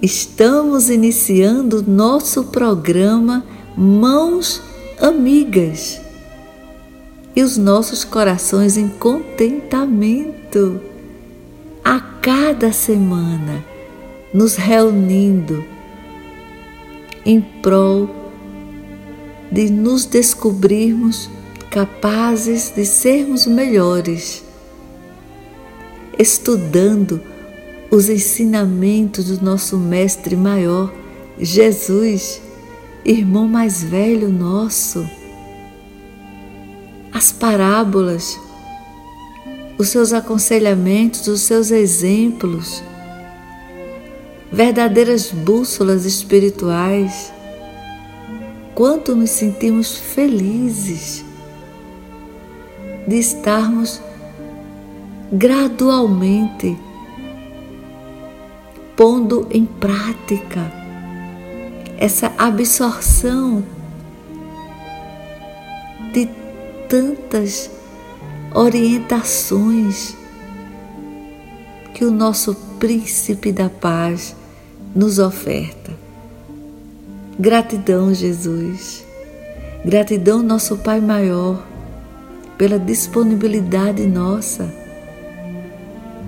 Estamos iniciando nosso programa Mãos Amigas. E os nossos corações em contentamento. A cada semana, nos reunindo em prol de nos descobrirmos capazes de sermos melhores, estudando os ensinamentos do nosso Mestre Maior, Jesus, irmão mais velho nosso, as parábolas, os seus aconselhamentos, os seus exemplos, verdadeiras bússolas espirituais. Quanto nos sentimos felizes de estarmos gradualmente pondo em prática essa absorção de tantas orientações que o nosso príncipe da paz nos oferta. Gratidão, Jesus. Gratidão, nosso Pai maior pela disponibilidade nossa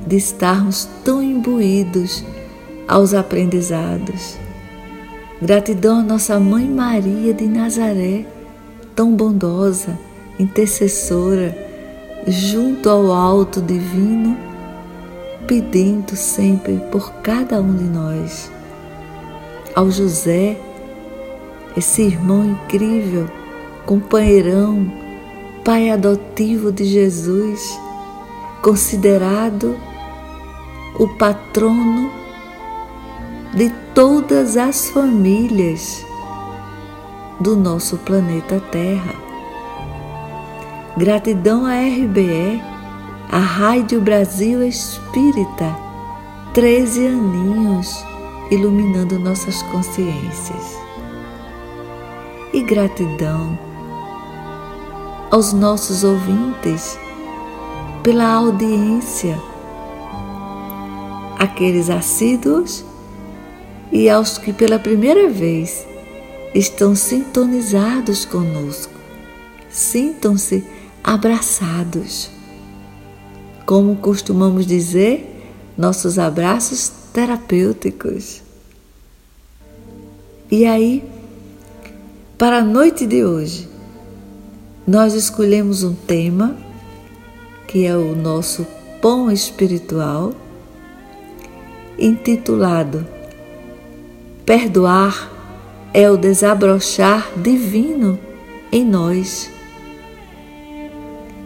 de estarmos tão imbuídos aos aprendizados. Gratidão à nossa Mãe Maria de Nazaré, tão bondosa, intercessora, junto ao alto divino, pedindo sempre por cada um de nós. Ao José, esse irmão incrível, companheirão, pai adotivo de Jesus, considerado o patrono de todas as famílias do nosso planeta Terra. Gratidão à RBE, a Rádio Brasil Espírita, 13 aninhos iluminando nossas consciências. E gratidão aos nossos ouvintes pela audiência, aqueles assíduos e aos que pela primeira vez estão sintonizados conosco. Sintam-se abraçados. Como costumamos dizer, nossos abraços terapêuticos. E aí, para a noite de hoje, nós escolhemos um tema que é o nosso pão espiritual, intitulado Perdoar é o desabrochar divino em nós.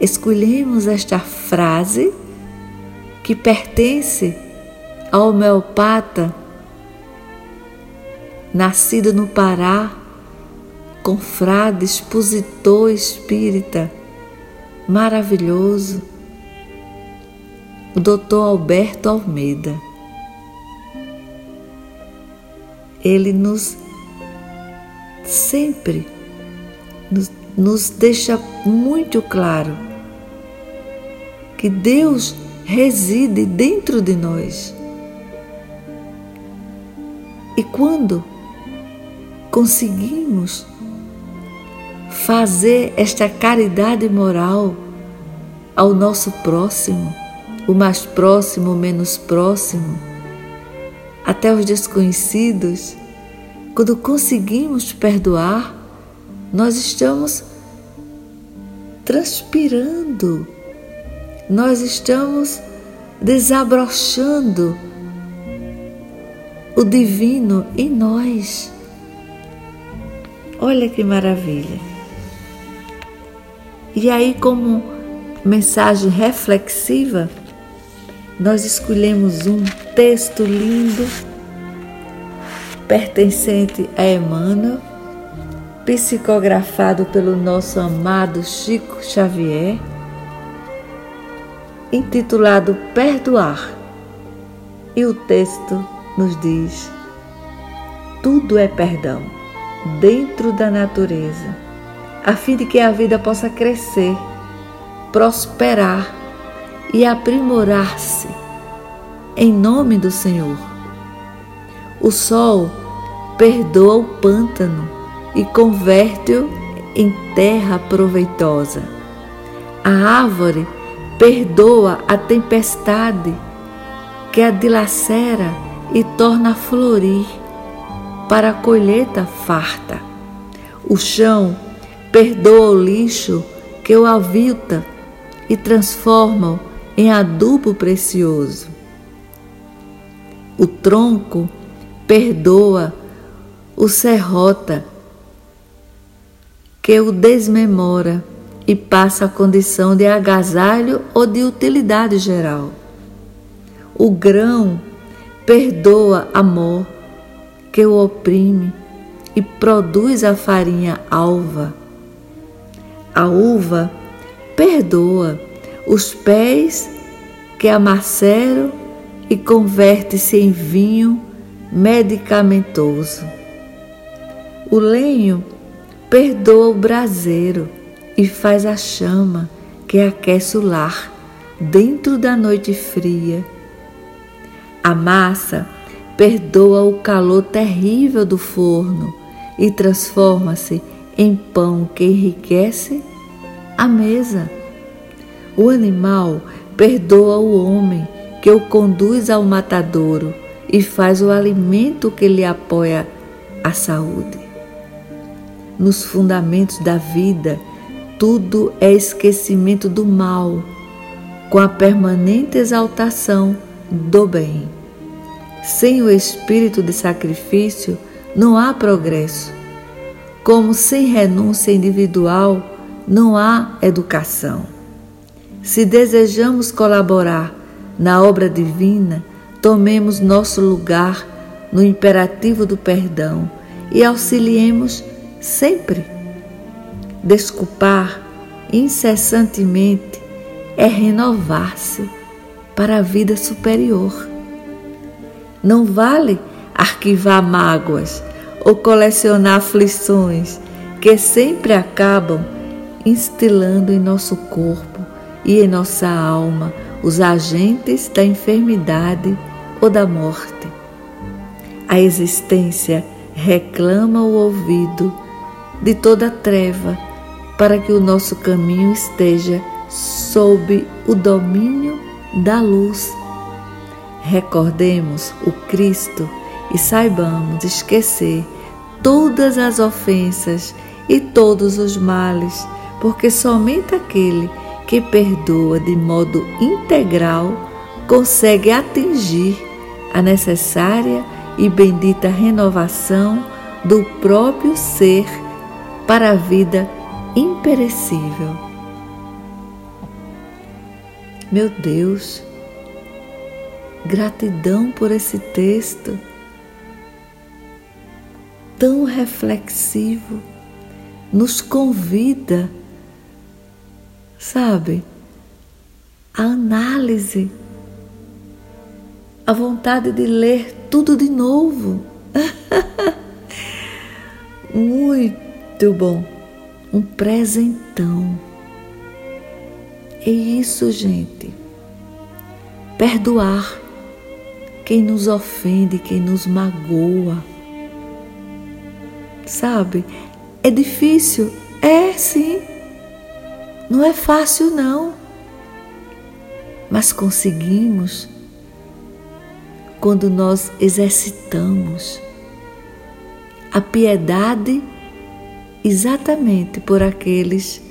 Escolhemos esta frase que pertence ao homeopata nascido no Pará confrade, expositor espírita maravilhoso, o doutor Alberto Almeida. Ele nos sempre nos, nos deixa muito claro que Deus reside dentro de nós. E quando conseguimos fazer esta caridade moral ao nosso próximo, o mais próximo, o menos próximo, até os desconhecidos, quando conseguimos perdoar, nós estamos transpirando, nós estamos desabrochando o divino em nós. Olha que maravilha! E aí, como mensagem reflexiva, nós escolhemos um texto lindo pertencente a Emmanuel, psicografado pelo nosso amado Chico Xavier, intitulado Perdoar. E o texto nos diz: tudo é perdão dentro da natureza, a fim de que a vida possa crescer, prosperar e aprimorar-se em nome do Senhor. O sol perdoa o pântano e converte-o em terra proveitosa. A árvore perdoa a tempestade que a dilacera e torna a florir para a colheita farta. O chão perdoa o lixo que o avilta e transforma-o em adubo precioso. O tronco perdoa o serrota que o desmemora e passa a condição de agasalho ou de utilidade geral. O grão perdoa a mor que o oprime e produz a farinha alva. A uva perdoa os pés que amaceram e converte-se em vinho medicamentoso. O lenho perdoa o braseiro e faz a chama que aquece o lar dentro da noite fria. A massa perdoa o calor terrível do forno e transforma-se em pão que enriquece a mesa. O animal perdoa o homem que o conduz ao matadouro e faz o alimento que lhe apoia a saúde. Nos fundamentos da vida, tudo é esquecimento do mal, com a permanente exaltação do bem. Sem o espírito de sacrifício não há progresso. Como sem renúncia individual não há educação. Se desejamos colaborar na obra divina, tomemos nosso lugar no imperativo do perdão e auxiliemos sempre. Desculpar incessantemente é renovar-se para a vida superior. Não vale arquivar mágoas ou colecionar aflições que sempre acabam instilando em nosso corpo e em nossa alma os agentes da enfermidade ou da morte. A existência reclama o ouvido de toda treva para que o nosso caminho esteja sob o domínio da luz Recordemos o Cristo e saibamos esquecer todas as ofensas e todos os males, porque somente aquele que perdoa de modo integral consegue atingir a necessária e bendita renovação do próprio ser para a vida imperecível. Meu Deus, Gratidão por esse texto tão reflexivo, nos convida, sabe, a análise, a vontade de ler tudo de novo. Muito bom, um presentão. É isso, gente. Perdoar quem nos ofende, quem nos magoa. Sabe? É difícil? É sim. Não é fácil, não. Mas conseguimos quando nós exercitamos a piedade exatamente por aqueles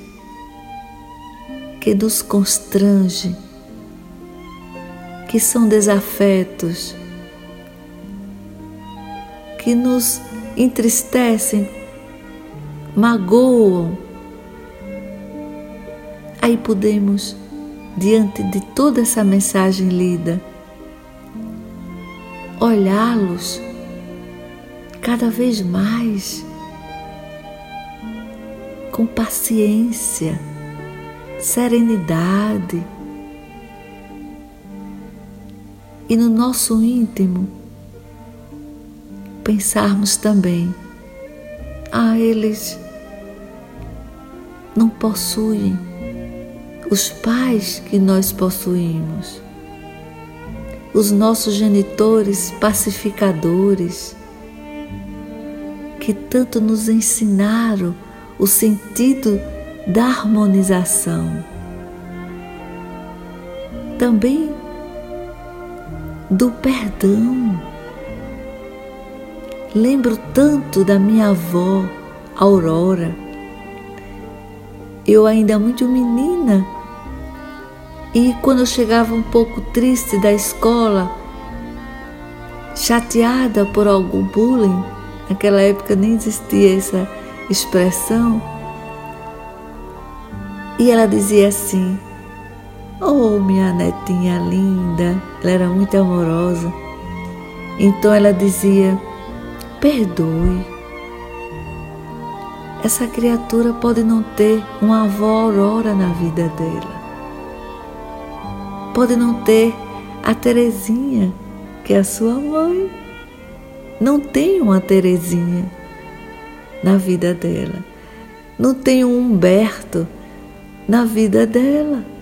que nos constrangem que são desafetos, que nos entristecem, magoam. Aí podemos, diante de toda essa mensagem lida, olhá-los cada vez mais com paciência, serenidade. E no nosso íntimo pensarmos também: ah, eles não possuem os pais que nós possuímos, os nossos genitores pacificadores, que tanto nos ensinaram o sentido da harmonização. Também do perdão. Lembro tanto da minha avó, Aurora. Eu ainda muito menina e quando eu chegava um pouco triste da escola, chateada por algum bullying, naquela época nem existia essa expressão, e ela dizia assim: Oh, minha netinha linda, ela era muito amorosa. Então ela dizia: Perdoe. Essa criatura pode não ter uma avó Aurora na vida dela. Pode não ter a Terezinha, que é a sua mãe. Não tem uma Terezinha na vida dela. Não tem um Humberto na vida dela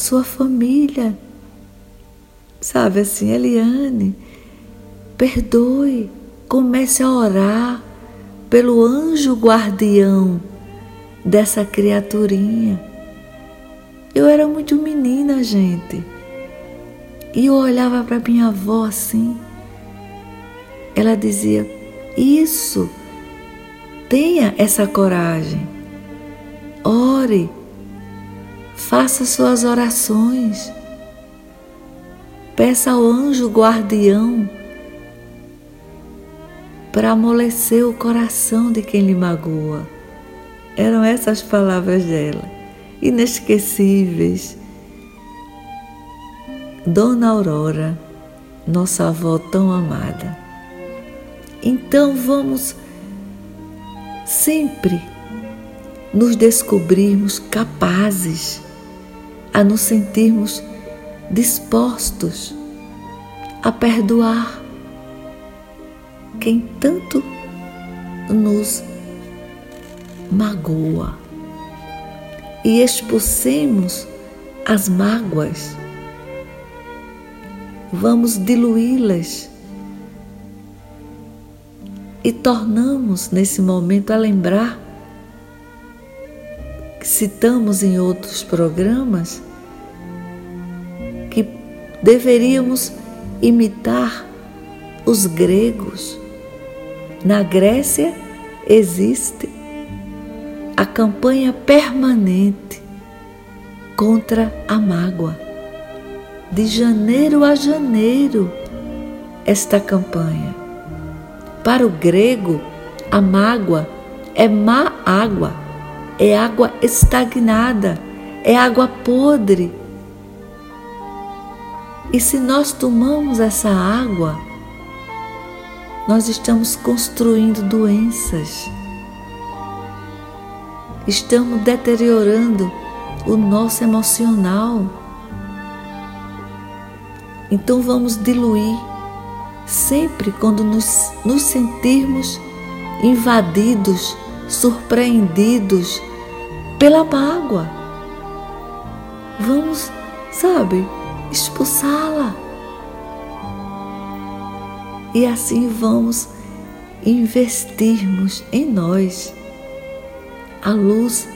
sua família. Sabe assim, Eliane, perdoe, comece a orar pelo anjo guardião dessa criaturinha. Eu era muito menina, gente. E eu olhava para minha avó assim. Ela dizia: Isso, tenha essa coragem. Ore Faça suas orações. Peça ao anjo guardião para amolecer o coração de quem lhe magoa. Eram essas palavras dela, inesquecíveis. Dona Aurora, nossa avó tão amada. Então vamos sempre nos descobrirmos capazes a nos sentirmos dispostos a perdoar quem tanto nos magoa e expulsemos as mágoas, vamos diluí-las e tornamos nesse momento a lembrar que citamos em outros programas, que deveríamos imitar os gregos. Na Grécia existe a campanha permanente contra a mágoa. De janeiro a janeiro, esta campanha. Para o grego, a mágoa é má água é água estagnada, é água podre. E se nós tomamos essa água, nós estamos construindo doenças, estamos deteriorando o nosso emocional. Então vamos diluir sempre quando nos, nos sentirmos invadidos, surpreendidos pela mágoa. Vamos, sabe, expulsá-la. E assim vamos investirmos em nós a luz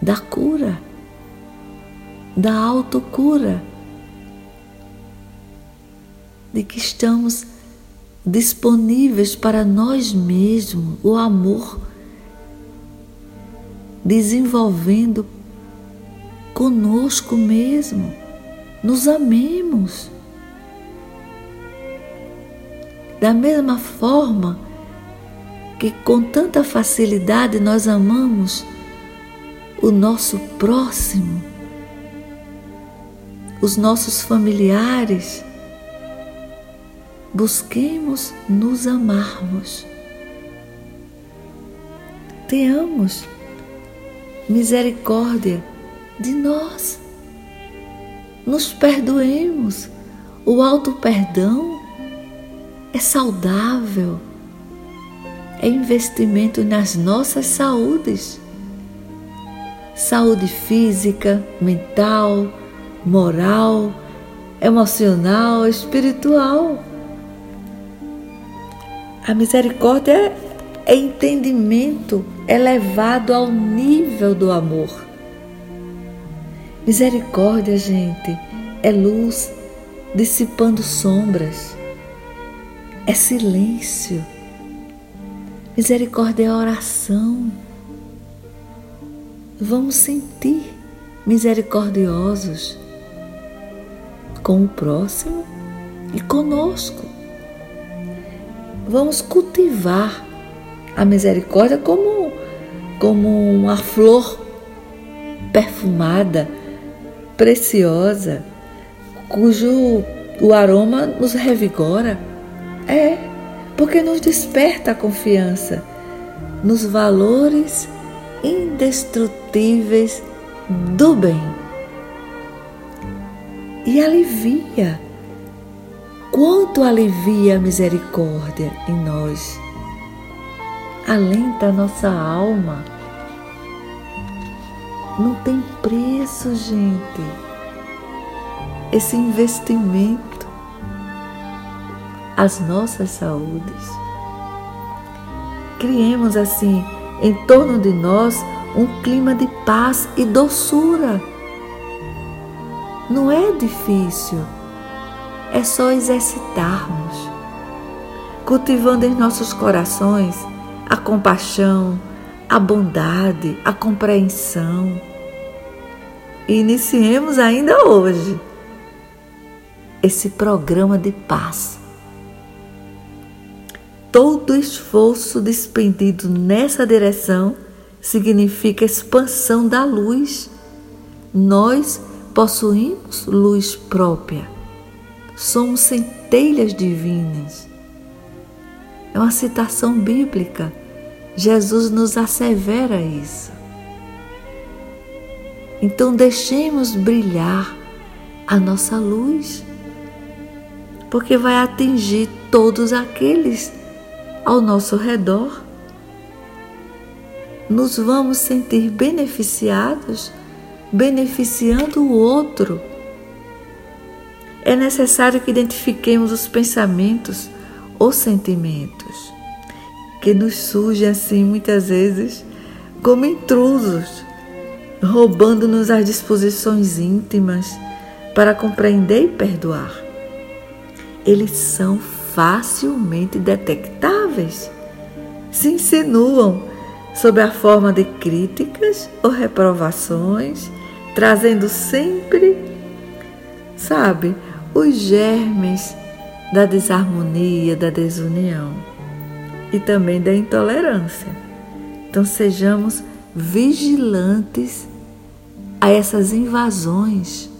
da cura, da autocura, de que estamos disponíveis para nós mesmos, o amor desenvolvendo conosco mesmo. Nos amemos. Da mesma forma que com tanta facilidade nós amamos o nosso próximo, os nossos familiares, busquemos nos amarmos. Tenhamos misericórdia de nós. Nos perdoemos. O alto perdão é saudável, é investimento nas nossas saúdes saúde física, mental, moral, emocional, espiritual. A misericórdia é entendimento elevado ao nível do amor. Misericórdia, gente, é luz dissipando sombras, é silêncio. Misericórdia é oração. Vamos sentir misericordiosos com o próximo e conosco. Vamos cultivar a misericórdia como, como uma flor perfumada, preciosa, cujo o aroma nos revigora. É, porque nos desperta a confiança nos valores indestrutíveis do bem e alivia. Quanto alivia a misericórdia em nós. Alenta a nossa alma. Não tem preço, gente. Esse investimento as nossas saúdes. Criemos assim em torno de nós um clima de paz e doçura não é difícil, é só exercitarmos, cultivando em nossos corações a compaixão, a bondade, a compreensão. Iniciemos ainda hoje esse programa de paz. Todo esforço despendido nessa direção significa expansão da luz. Nós possuímos luz própria, somos centelhas divinas. É uma citação bíblica. Jesus nos assevera isso. Então deixemos brilhar a nossa luz, porque vai atingir todos aqueles ao nosso redor. Nos vamos sentir beneficiados beneficiando o outro. É necessário que identifiquemos os pensamentos ou sentimentos que nos surgem assim muitas vezes como intrusos, roubando-nos as disposições íntimas para compreender e perdoar. Eles são facilmente detectáveis, se insinuam sob a forma de críticas ou reprovações trazendo sempre, sabe, os germes da desarmonia, da desunião e também da intolerância. Então sejamos vigilantes a essas invasões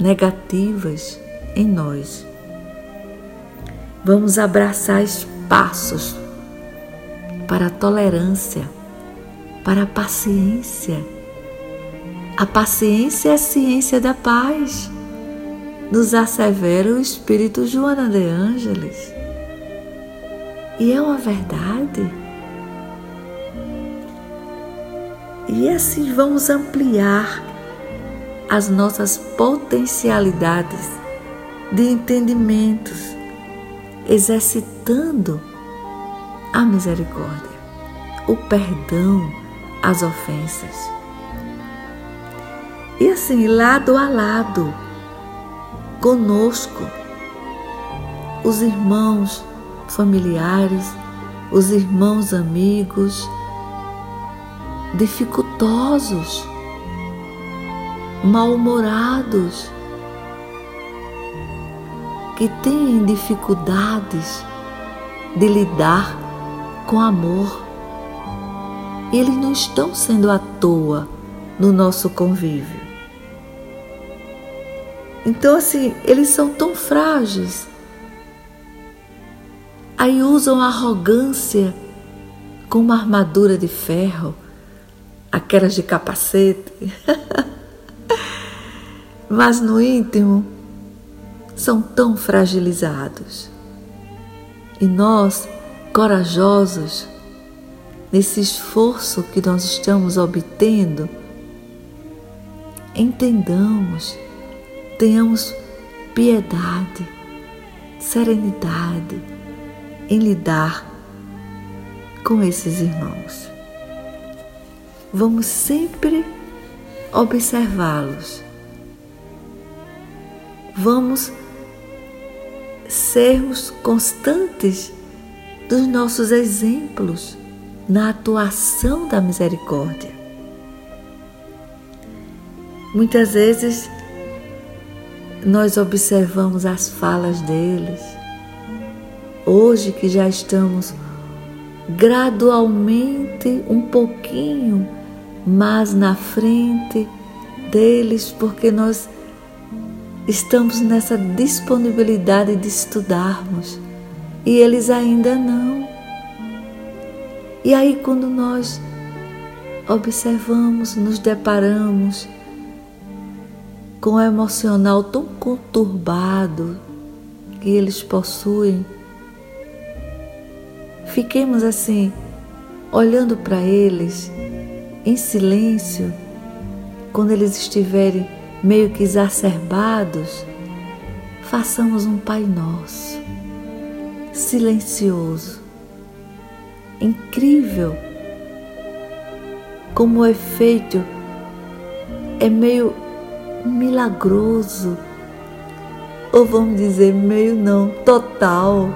negativas em nós. Vamos abraçar espaços para a tolerância, para a paciência a paciência é a ciência da paz, nos assevera o Espírito Joana de Ângeles. E é uma verdade. E assim vamos ampliar as nossas potencialidades de entendimentos, exercitando a misericórdia, o perdão às ofensas. E assim, lado a lado, conosco, os irmãos familiares, os irmãos amigos, dificultosos, mal-humorados, que têm dificuldades de lidar com amor. Eles não estão sendo à toa no nosso convívio. Então, assim, eles são tão frágeis Aí usam a arrogância com uma armadura de ferro, aquelas de capacete. Mas no íntimo são tão fragilizados. E nós, corajosos, nesse esforço que nós estamos obtendo, entendamos, tenhamos piedade, serenidade em lidar com esses irmãos. Vamos sempre observá-los. Vamos sermos constantes dos nossos exemplos na atuação da misericórdia. Muitas vezes nós observamos as falas deles. Hoje que já estamos gradualmente um pouquinho mais na frente deles, porque nós estamos nessa disponibilidade de estudarmos e eles ainda não. E aí, quando nós observamos, nos deparamos com o emocional tão conturbado que eles possuem, fiquemos assim, olhando para eles em silêncio, quando eles estiverem meio que exacerbados, façamos um Pai Nosso, silencioso, incrível, como o efeito é meio milagroso, ou vamos dizer meio não, total,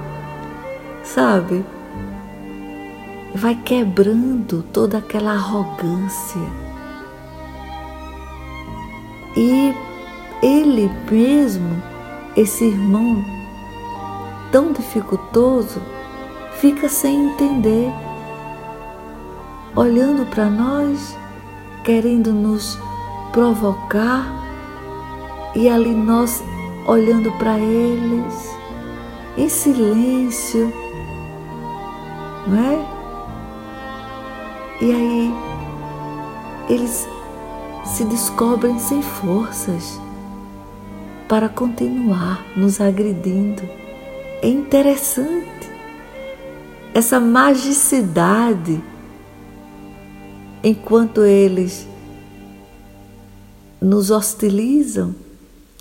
sabe? Vai quebrando toda aquela arrogância. E ele mesmo, esse irmão tão dificultoso, fica sem entender, olhando para nós, querendo nos provocar e ali nós olhando para eles em silêncio, não é? E aí eles se descobrem sem forças para continuar nos agredindo. É interessante essa magicidade enquanto eles nos hostilizam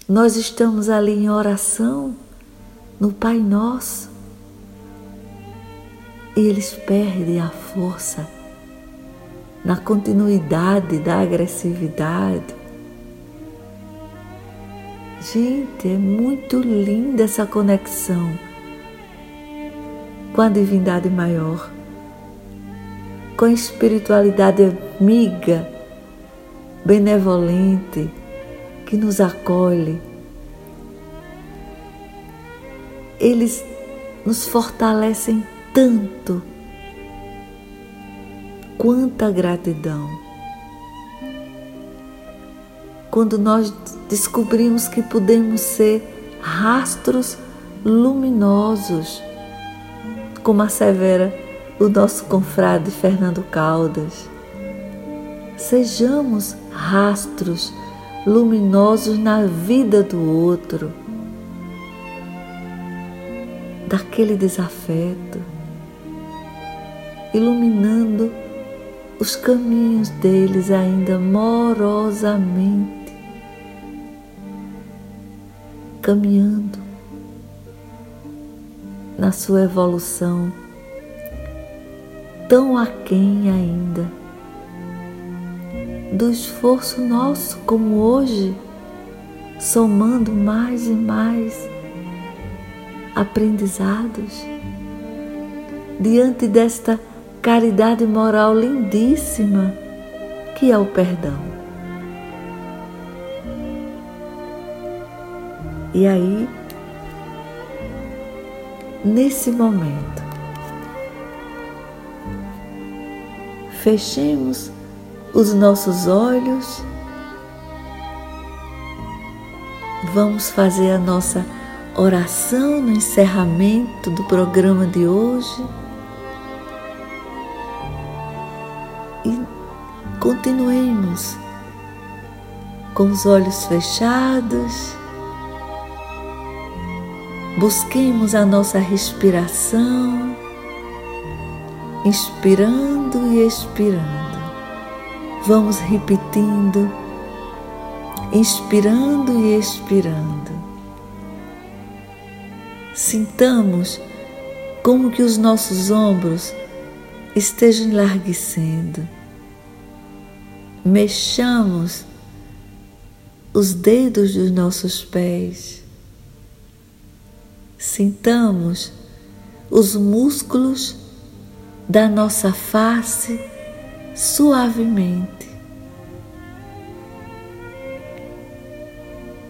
nós estamos ali em oração, no Pai Nosso, e eles perdem a força na continuidade da agressividade. Gente, é muito linda essa conexão com a divindade maior, com a espiritualidade amiga, benevolente que nos acolhe. Eles nos fortalecem tanto. Quanta gratidão. Quando nós descobrimos que podemos ser rastros luminosos, como assevera o nosso confrade Fernando Caldas. Sejamos rastros luminosos na vida do outro, daquele desafeto, iluminando os caminhos deles ainda morosamente, caminhando na sua evolução tão aquém ainda do esforço nosso, como hoje, somando mais e mais aprendizados diante desta caridade moral lindíssima que é o perdão. E aí, nesse momento, fechemos os nossos olhos, vamos fazer a nossa oração no encerramento do programa de hoje. Continuemos com os olhos fechados. Busquemos a nossa respiração, inspirando e expirando. Vamos repetindo, inspirando e expirando. Sintamos como que os nossos ombros estejam enlarguecendo. Mexamos os dedos dos nossos pés. Sintamos os músculos da nossa face suavemente.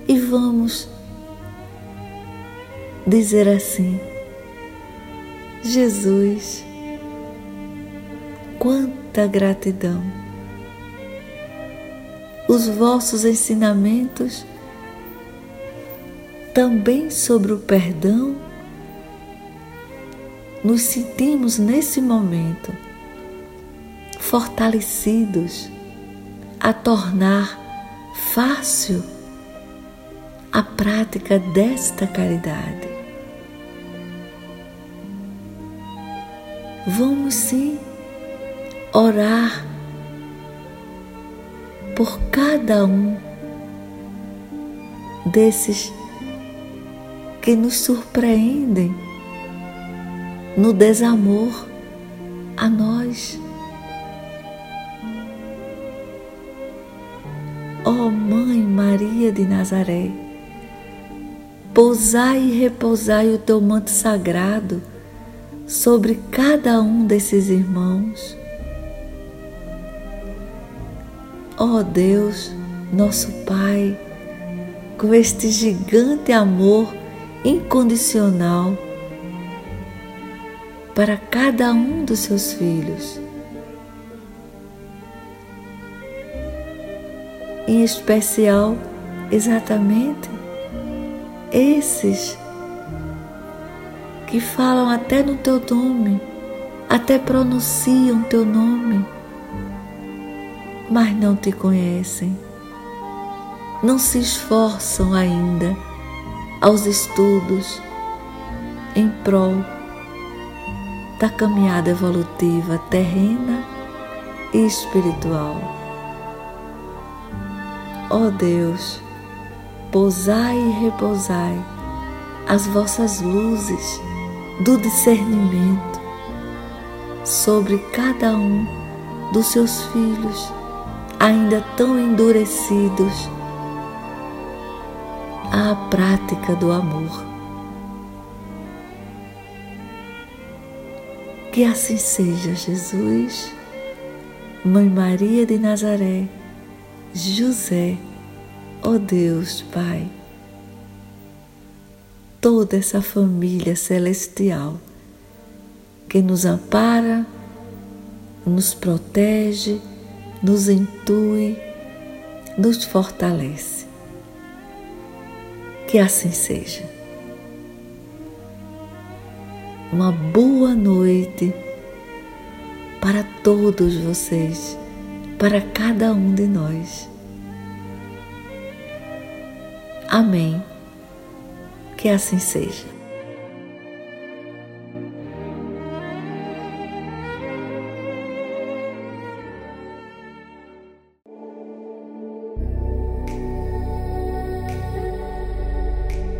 E vamos dizer assim: Jesus, quanta gratidão! Os vossos ensinamentos também sobre o perdão, nos sentimos nesse momento fortalecidos a tornar fácil a prática desta caridade. Vamos sim orar por cada um desses que nos surpreendem no desamor a nós. Ó oh, Mãe Maria de Nazaré, pousai e repousai o teu manto sagrado sobre cada um desses irmãos. Ó oh Deus, nosso Pai, com este gigante amor incondicional para cada um dos seus filhos. Em especial, exatamente esses que falam até no teu nome, até pronunciam teu nome, mas não te conhecem, não se esforçam ainda aos estudos em prol da caminhada evolutiva terrena e espiritual. Ó oh Deus, pousai e repousai as vossas luzes do discernimento sobre cada um dos seus filhos, ainda tão endurecidos à prática do amor. Que assim seja, Jesus, Mãe Maria de Nazaré, José, ó oh Deus Pai, toda essa família celestial que nos ampara, nos protege, nos intui, nos fortalece. Que assim seja. Uma boa noite para todos vocês, para cada um de nós. Amém. Que assim seja.